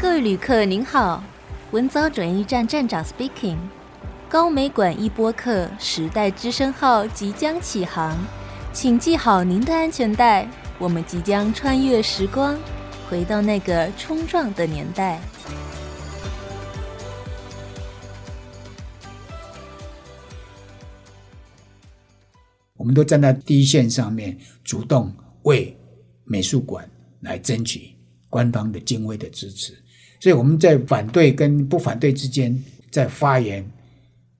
各位旅客您好，文藻转运站站长 speaking，高美馆一播客时代之声号即将启航，请系好您的安全带，我们即将穿越时光，回到那个冲撞的年代。我们都站在第一线上面，主动为美术馆来争取官方的经费的支持。所以我们在反对跟不反对之间，在发言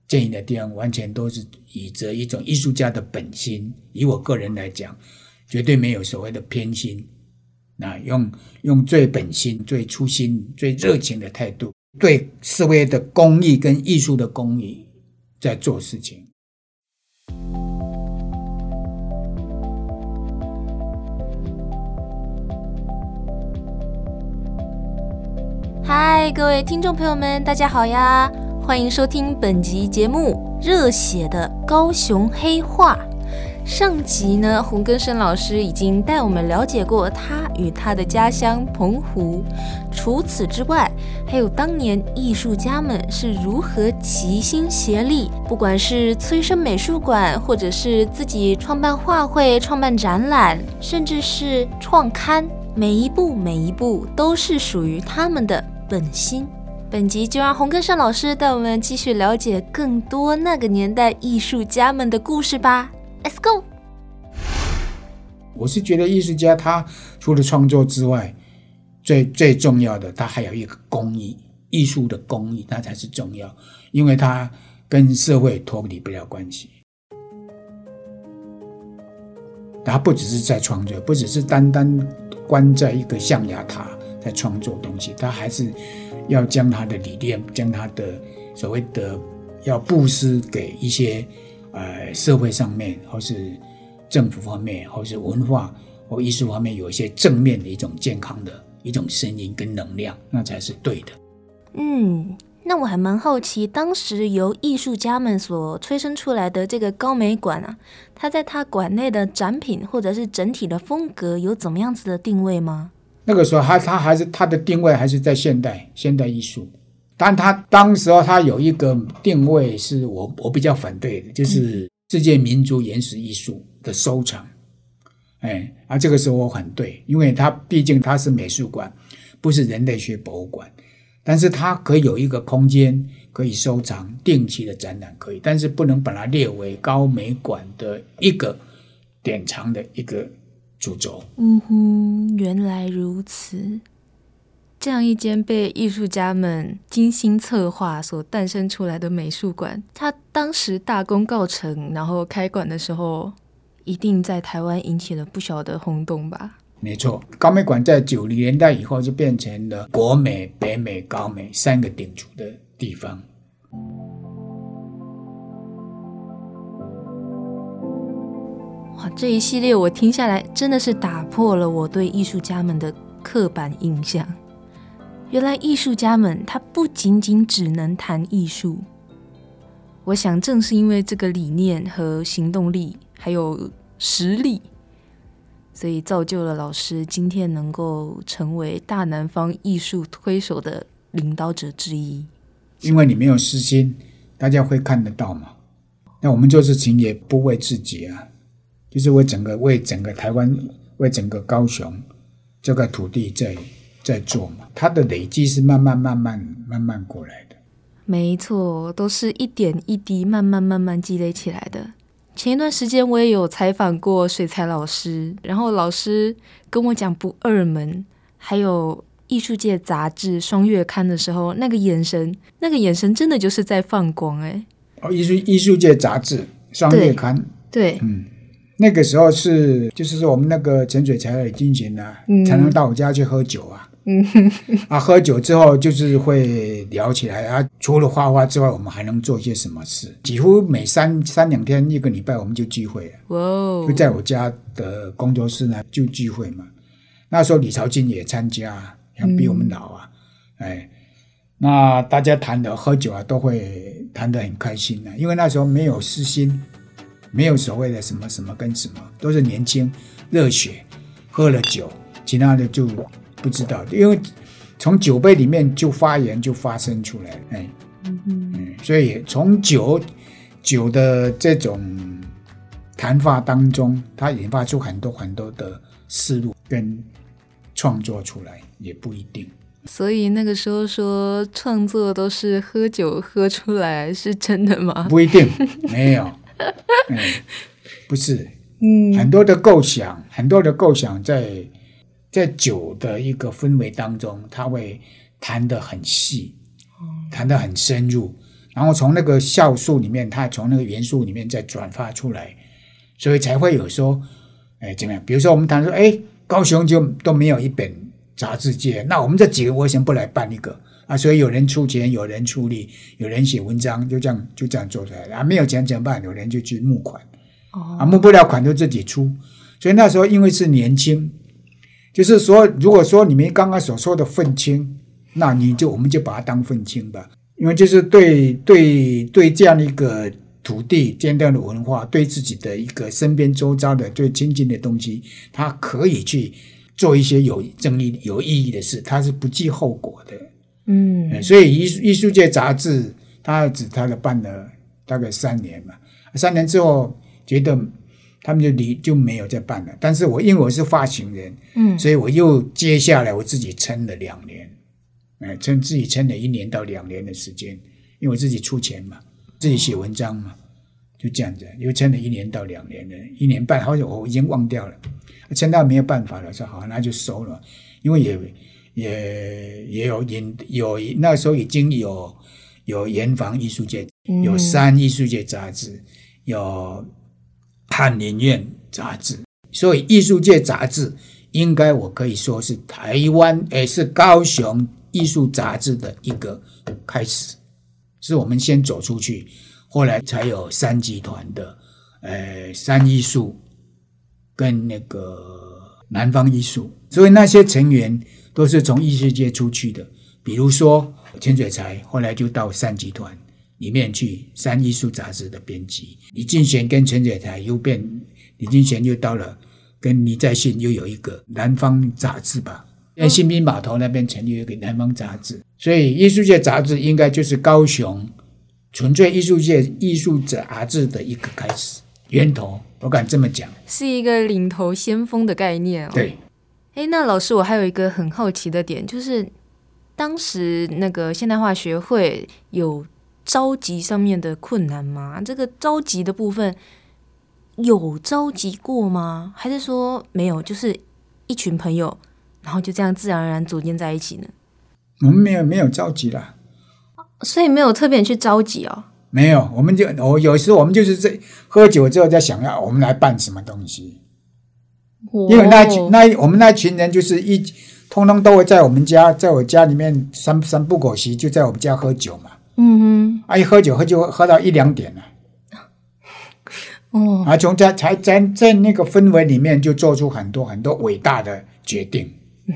建议的地方，完全都是以着一种艺术家的本心。以我个人来讲，绝对没有所谓的偏心。那用用最本心、最初心、最热情的态度，对社会的公益跟艺术的公益在做事情。嗨，各位听众朋友们，大家好呀！欢迎收听本集节目《热血的高雄黑话》。上集呢，洪根生老师已经带我们了解过他与他的家乡澎湖。除此之外，还有当年艺术家们是如何齐心协力，不管是催生美术馆，或者是自己创办画会、创办展览，甚至是创刊，每一步每一步都是属于他们的。本心，本集就让洪根胜老师带我们继续了解更多那个年代艺术家们的故事吧。Let's go！我是觉得艺术家他除了创作之外，最最重要的他还有一个公益，艺术的公益，那才是重要，因为他跟社会脱离不了关系。他不只是在创作，不只是单单关在一个象牙塔。在创作东西，他还是要将他的理念，将他的所谓的要布施给一些呃社会上面，或是政府方面，或是文化或艺术方面有一些正面的一种健康的一种声音跟能量，那才是对的。嗯，那我还蛮好奇，当时由艺术家们所催生出来的这个高美馆啊，它在它馆内的展品或者是整体的风格有怎么样子的定位吗？那个时候，他他还是他的定位还是在现代现代艺术，但他当时候他有一个定位是我我比较反对的，就是世界民族原始艺术的收藏。哎，啊，这个时候我很对，因为他毕竟他是美术馆，不是人类学博物馆，但是它可以有一个空间可以收藏，定期的展览可以，但是不能把它列为高美馆的一个典藏的一个。主轴，嗯哼，原来如此。这样一间被艺术家们精心策划所诞生出来的美术馆，它当时大功告成，然后开馆的时候，一定在台湾引起了不小的轰动吧？没错，高美馆在九零年代以后就变成了国美、北美、高美三个鼎足的地方。这一系列我听下来真的是打破了我对艺术家们的刻板印象。原来艺术家们他不仅仅只能谈艺术。我想正是因为这个理念和行动力，还有实力，所以造就了老师今天能够成为大南方艺术推手的领导者之一。因为你没有私心，大家会看得到嘛。那我们做事情也不为自己啊。就是为整个为整个台湾为整个高雄这个土地在在做嘛，它的累积是慢慢慢慢慢慢过来的。没错，都是一点一滴慢慢慢慢积累起来的。前一段时间我也有采访过水彩老师，然后老师跟我讲不二门，还有艺术界杂志双月刊的时候，那个眼神，那个眼神真的就是在放光哎。哦，艺术艺术界杂志双月刊，对，对嗯。那个时候是，就是说我们那个潜水才有金钱呢，才能到我家去喝酒啊。嗯，啊，喝酒之后就是会聊起来啊。除了画画之外，我们还能做些什么事？几乎每三三两天，一个礼拜我们就聚会了。就在我家的工作室呢，就聚会嘛。那时候李朝金也参加，像比我们老啊。嗯、哎，那大家谈的喝酒啊，都会谈得很开心的，因为那时候没有私心。没有所谓的什么什么跟什么，都是年轻热血，喝了酒，其他的就不知道。因为从酒杯里面就发源就发生出来，哎，嗯嗯，所以从酒酒的这种谈话当中，它引发出很多很多的思路跟创作出来，也不一定。所以那个时候说创作都是喝酒喝出来，是真的吗？不一定，没有，嗯，不是，嗯，很多的构想，很多的构想在在酒的一个氛围当中，他会谈得很细，谈得很深入，然后从那个酵素里面，他从那个元素里面再转发出来，所以才会有说，哎，怎么样？比如说我们谈说，哎，高雄就都没有一本。杂志界，那我们这几个为什么不来办一个啊？所以有人出钱，有人出力，有人写文章，就这样就这样做出来了啊。没有钱怎么办？有人就去募款，啊，募不了款就自己出。所以那时候因为是年轻，就是说，如果说你们刚刚所说的愤青，那你就我们就把它当愤青吧，因为就是对对对这样一个土地、这样的文化，对自己的一个身边周遭的最亲近的东西，他可以去。做一些有正义、有意义的事，他是不计后果的。嗯，所以艺术艺术界杂志，他只他的办了大概三年嘛，三年之后觉得他们就离就没有再办了。但是我因为我是发行人，嗯，所以我又接下来我自己撑了两年，哎，撑自己撑了一年到两年的时间，因为我自己出钱嘛，自己写文章嘛，就这样子，又撑了一年到两年的，一年半，好像我已经忘掉了。撑到没有办法了，说好，那就收了，因为也也也有研有那时候已经有有严防艺术界，有三艺术界杂志，有翰林院杂志，所以艺术界杂志应该我可以说是台湾，也，是高雄艺术杂志的一个开始，是我们先走出去，后来才有三集团的，呃，三艺术。跟那个南方艺术，所以那些成员都是从艺术界出去的。比如说陈水才，后来就到三集团里面去，三艺术杂志的编辑。李进贤跟陈水才又变，李进贤又到了跟倪再信又有一个南方杂志吧，在新兵码头那边成立一个南方杂志。所以艺术界杂志应该就是高雄纯粹艺术界艺术杂志的一个开始源头。我敢这么讲，是一个领头先锋的概念哦。对，哎，那老师，我还有一个很好奇的点，就是当时那个现代化学会有召集上面的困难吗？这个召集的部分有召集过吗？还是说没有？就是一群朋友，然后就这样自然而然组建在一起呢？我们没有没有召集啦，所以没有特别去召集哦。没有，我们就我有时候我们就是在喝酒之后在想要我们来办什么东西，因为那群那我们那群人就是一通通都会在我们家，在我家里面三三不狗席就在我们家喝酒嘛。嗯哼，啊一喝酒喝就喝到一两点了。哦，啊从在才在在那个氛围里面就做出很多很多伟大的决定。嗯，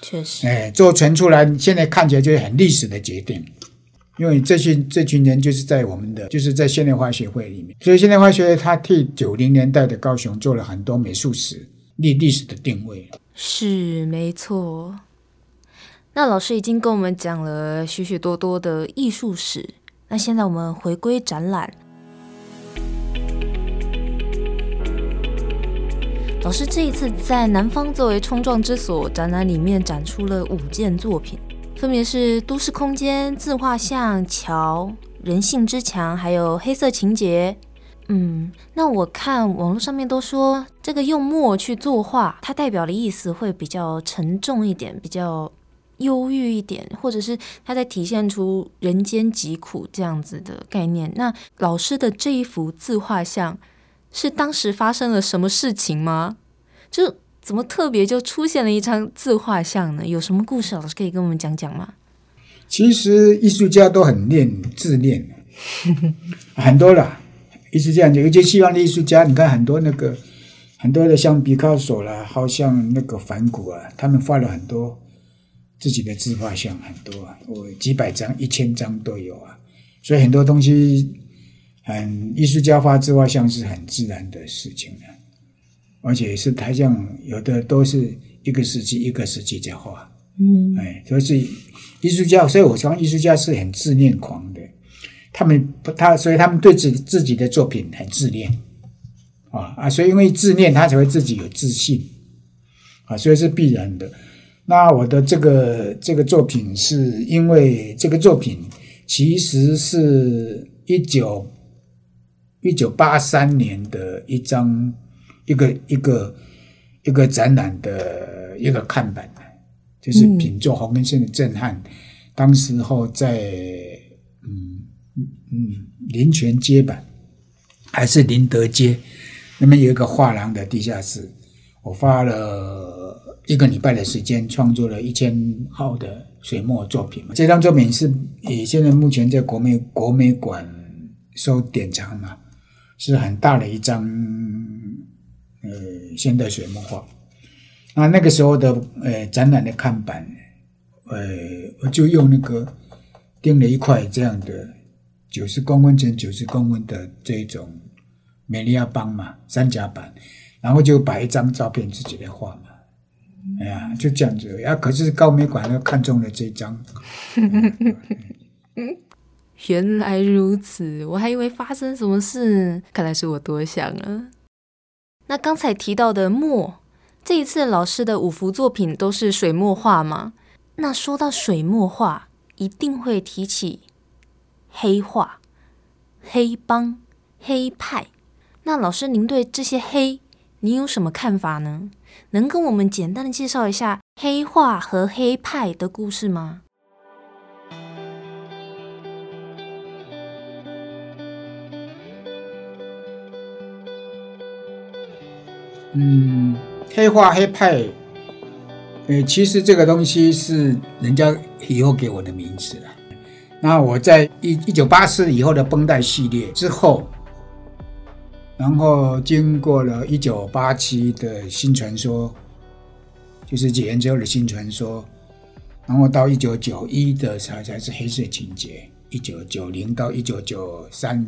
确实。哎，做成出来现在看起来就是很历史的决定。因为这群这群人就是在我们的，就是在现代化学会里面，所以现代化学会他替九零年代的高雄做了很多美术史历历史的定位。是没错。那老师已经跟我们讲了许许多多的艺术史，那现在我们回归展览。老师这一次在南方作为冲撞之所展览里面展出了五件作品。分别是都市空间、自画像、桥、人性之墙，还有黑色情节。嗯，那我看网络上面都说，这个用墨去作画，它代表的意思会比较沉重一点，比较忧郁一点，或者是它在体现出人间疾苦这样子的概念。那老师的这一幅自画像，是当时发生了什么事情吗？就。怎么特别就出现了一张自画像呢？有什么故事？老师可以跟我们讲讲吗？其实艺术家都很恋自恋，很多啦，一直这样讲。尤其西方的艺术家，你看很多那个很多的，像毕卡索啦，好像那个梵谷啊，他们画了很多自己的自画像，很多啊，我几百张、一千张都有啊。所以很多东西，很艺术家画自画像是很自然的事情的。而且是台像有的都是一个时期一个时期在画，嗯，哎，所以是艺术家，所以我说艺术家是很自恋狂的。他们不，他所以他们对自己自己的作品很自恋，啊啊，所以因为自恋，他才会自己有自信，啊，所以是必然的。那我的这个这个作品，是因为这个作品其实是一九一九八三年的一张一个一个一个展览的一个看板，就是品作黄根生的震撼。嗯、当时候在。嗯，林权街吧，还是林德街，那边有一个画廊的地下室。我花了一个礼拜的时间，创作了一千号的水墨作品。这张作品是以现在目前在国美国美馆收典藏嘛，是很大的一张呃现代水墨画。那那个时候的呃展览的看板，呃我就用那个钉了一块这样的。九十公分乘九十公分的这种美利亚邦嘛，三甲板，然后就摆一张照片自己来画嘛，哎呀，就这样子。呀、啊，可是高美馆又看中了这张。原来如此，我还以为发生什么事，看来是我多想了。那刚才提到的墨，这一次老师的五幅作品都是水墨画吗？那说到水墨画，一定会提起。黑化、黑帮、黑派，那老师您对这些黑，您有什么看法呢？能跟我们简单的介绍一下黑化和黑派的故事吗？嗯，黑化、黑派，呃，其实这个东西是人家以后给我的名字了。那我在一一九八四以后的绷带系列之后，然后经过了一九八七的新传说，就是解严之后的新传说，然后到一九九一的才才是黑色情节，一九九零到一九九三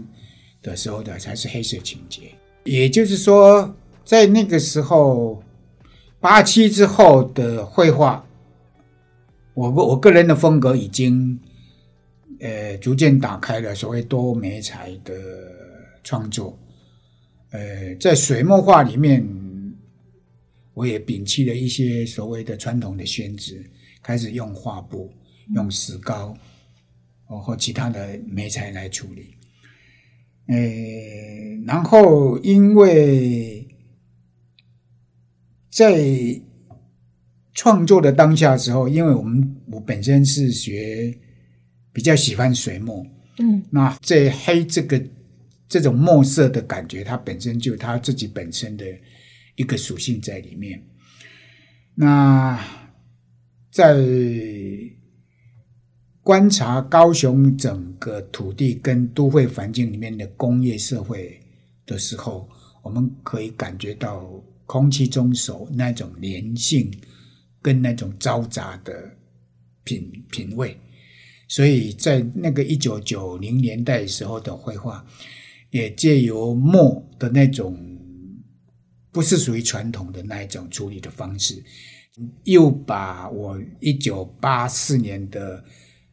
的时候的才是黑色情节。也就是说，在那个时候，八七之后的绘画，我我个人的风格已经。呃，逐渐打开了所谓多媒材的创作。呃，在水墨画里面，我也摒弃了一些所谓的传统的宣纸，开始用画布、用石膏，哦，或其他的媒材来处理。呃，然后因为在创作的当下时候，因为我们我本身是学。比较喜欢水墨，嗯，那这黑这个这种墨色的感觉，它本身就它自己本身的一个属性在里面。那在观察高雄整个土地跟都会环境里面的工业社会的时候，我们可以感觉到空气中所那种粘性跟那种嘈杂的品品味。所以在那个一九九零年代时候的绘画，也借由墨的那种不是属于传统的那一种处理的方式，又把我一九八四年的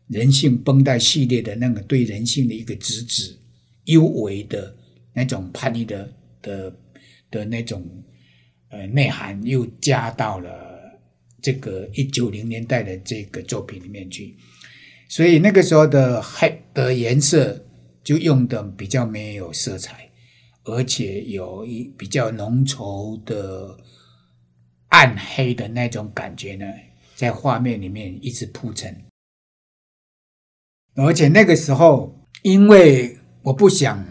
人性绷带系列的那个对人性的一个直指幽微的那种叛逆的的的那种呃内涵，又加到了这个一九零年代的这个作品里面去。所以那个时候的黑的颜色就用的比较没有色彩，而且有一比较浓稠的暗黑的那种感觉呢，在画面里面一直铺陈。而且那个时候，因为我不想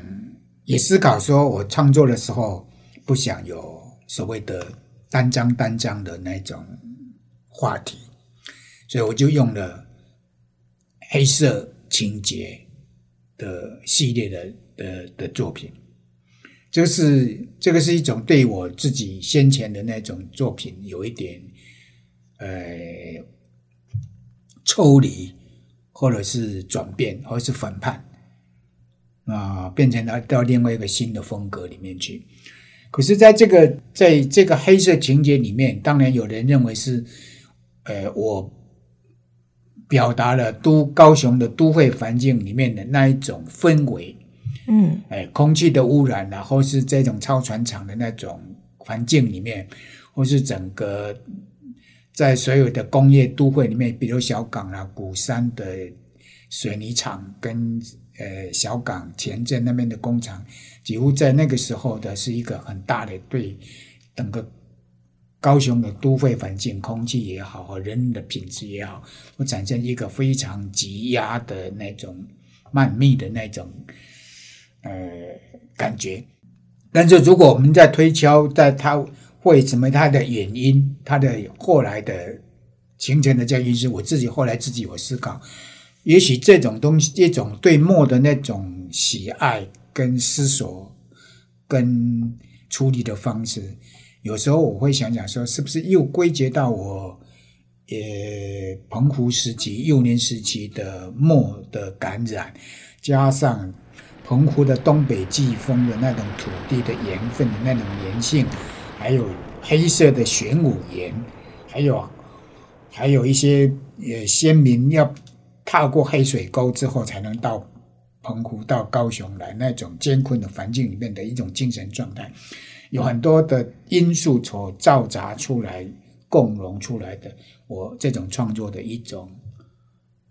也思考说，我创作的时候不想有所谓的单张单张的那种话题，所以我就用了。黑色情节的系列的的的作品，这个是这个是一种对我自己先前的那种作品有一点呃抽离，或者是转变，或者是反叛啊，变成了到另外一个新的风格里面去。可是，在这个在这个黑色情节里面，当然有人认为是呃我。表达了都高雄的都会环境里面的那一种氛围。嗯，哎，空气的污染啊，或是这种超船厂的那种环境里面，或是整个在所有的工业都会里面，比如小港啊、鼓山的水泥厂跟呃小港前镇那边的工厂，几乎在那个时候的是一个很大的对整个高雄的都会环境、空气也好和人的品质也好，会产生一个非常挤压的那种漫密的那种。呃，感觉，但是如果我们在推敲，在它会什么它的原因，它的后来的形成的这样因素，我自己后来自己有思考，也许这种东西，这种对墨的那种喜爱跟思索跟处理的方式，有时候我会想想说，是不是又归结到我呃澎湖时期幼年时期的墨的感染，加上。澎湖的东北季风的那种土地的盐分的那种粘性，还有黑色的玄武岩，还有还有一些呃先民要踏过黑水沟之后才能到澎湖到高雄来那种艰困的环境里面的一种精神状态，有很多的因素所造杂出来共融出来的，我这种创作的一种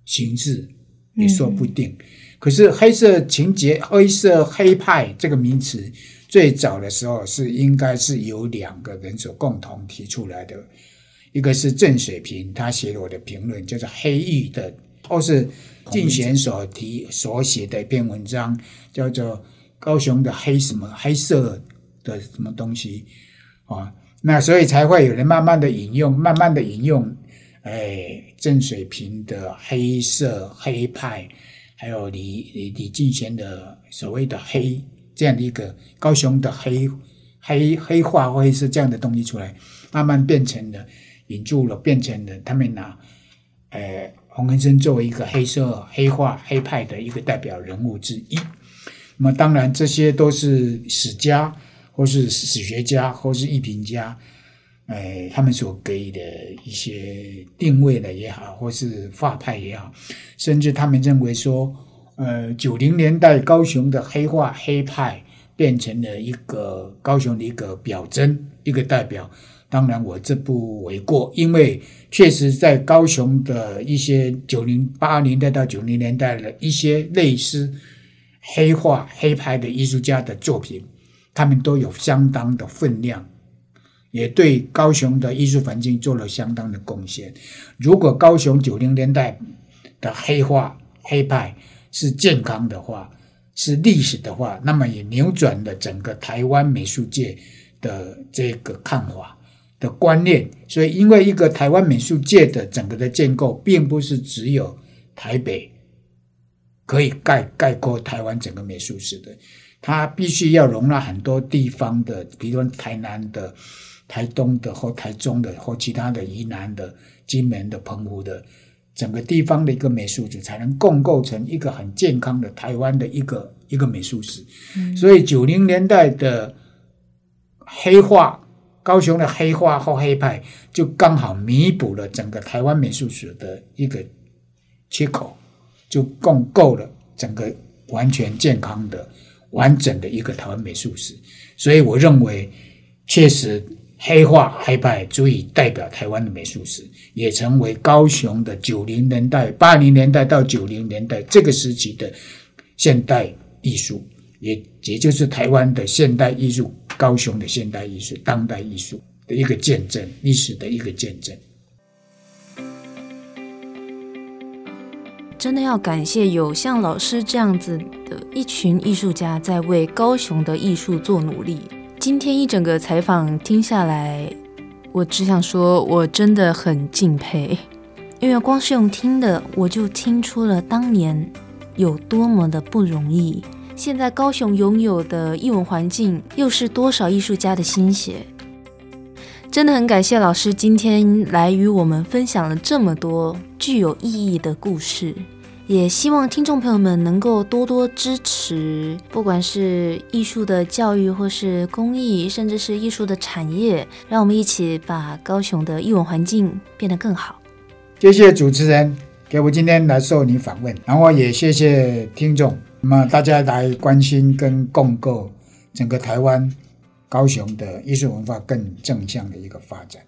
形式也说不定。嗯可是黑色情节、黑色黑派这个名词，最早的时候是应该是由两个人所共同提出来的，一个是郑水平，他写了我的评论，叫做《黑玉》的，或是进贤所提所写的一篇文章，叫做《高雄的黑什么黑色的什么东西》啊，那所以才会有人慢慢的引用，慢慢的引用，哎，郑水平的黑色黑派。还有李李李进贤的所谓的黑这样的一个高雄的黑黑黑化或者是这样的东西出来，慢慢变成了引住了，变成了他们拿呃洪根生作为一个黑色黑化黑派的一个代表人物之一。那么当然这些都是史家或是史学家或是艺评家。哎，他们所给的一些定位的也好，或是画派也好，甚至他们认为说，呃，九零年代高雄的黑画黑派变成了一个高雄的一个表征，一个代表。当然，我这不为过，因为确实在高雄的一些九零八零年代到九零年代的一些类似黑画黑派的艺术家的作品，他们都有相当的分量。也对高雄的艺术环境做了相当的贡献。如果高雄九零年代的黑化黑派是健康的话，是历史的话，那么也扭转了整个台湾美术界的这个看法的观念。所以，因为一个台湾美术界的整个的建构，并不是只有台北可以概概括台湾整个美术史的，它必须要容纳很多地方的，比如台南的。台东的或台中的或其他的宜兰的、金门的、澎湖的，整个地方的一个美术史，才能共构成一个很健康的台湾的一个一个美术史。嗯、所以九零年代的黑化，高雄的黑化或黑派，就刚好弥补了整个台湾美术史的一个缺口，就共构了整个完全健康的、完整的一个台湾美术史。所以我认为，确实。黑画黑派足以代表台湾的美术史，也成为高雄的九零年代、八零年代到九零年代这个时期的现代艺术，也也就是台湾的现代艺术、高雄的现代艺术、当代艺术的一个见证，历史的一个见证。真的要感谢有像老师这样子的一群艺术家，在为高雄的艺术做努力。今天一整个采访听下来，我只想说，我真的很敬佩，因为光是用听的，我就听出了当年有多么的不容易。现在高雄拥有的艺文环境，又是多少艺术家的心血。真的很感谢老师今天来与我们分享了这么多具有意义的故事。也希望听众朋友们能够多多支持，不管是艺术的教育，或是公益，甚至是艺术的产业，让我们一起把高雄的艺文环境变得更好。谢谢主持人，给我今天来受你访问，然后也谢谢听众，那么大家来关心跟共构整个台湾高雄的艺术文化更正向的一个发展。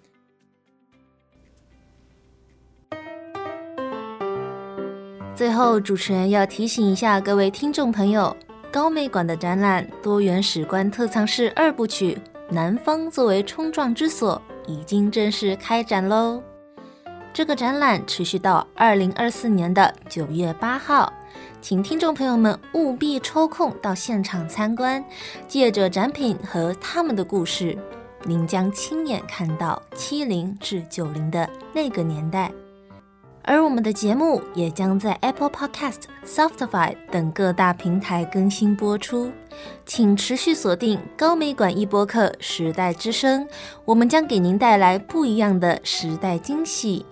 最后，主持人要提醒一下各位听众朋友，高美馆的展览《多元史观特藏室二部曲：南方作为冲撞之所》已经正式开展喽。这个展览持续到二零二四年的九月八号，请听众朋友们务必抽空到现场参观，借着展品和他们的故事，您将亲眼看到七零至九零的那个年代。而我们的节目也将在 Apple Podcast、Spotify 等各大平台更新播出，请持续锁定高美馆一播客《时代之声》，我们将给您带来不一样的时代惊喜。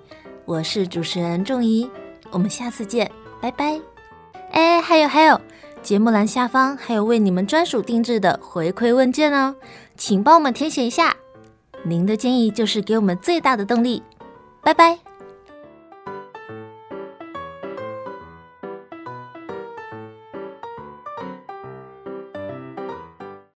我是主持人仲怡，我们下次见，拜拜。哎，还有还有，节目栏下方还有为你们专属定制的回馈问卷哦，请帮我们填写一下。您的建议就是给我们最大的动力。拜拜。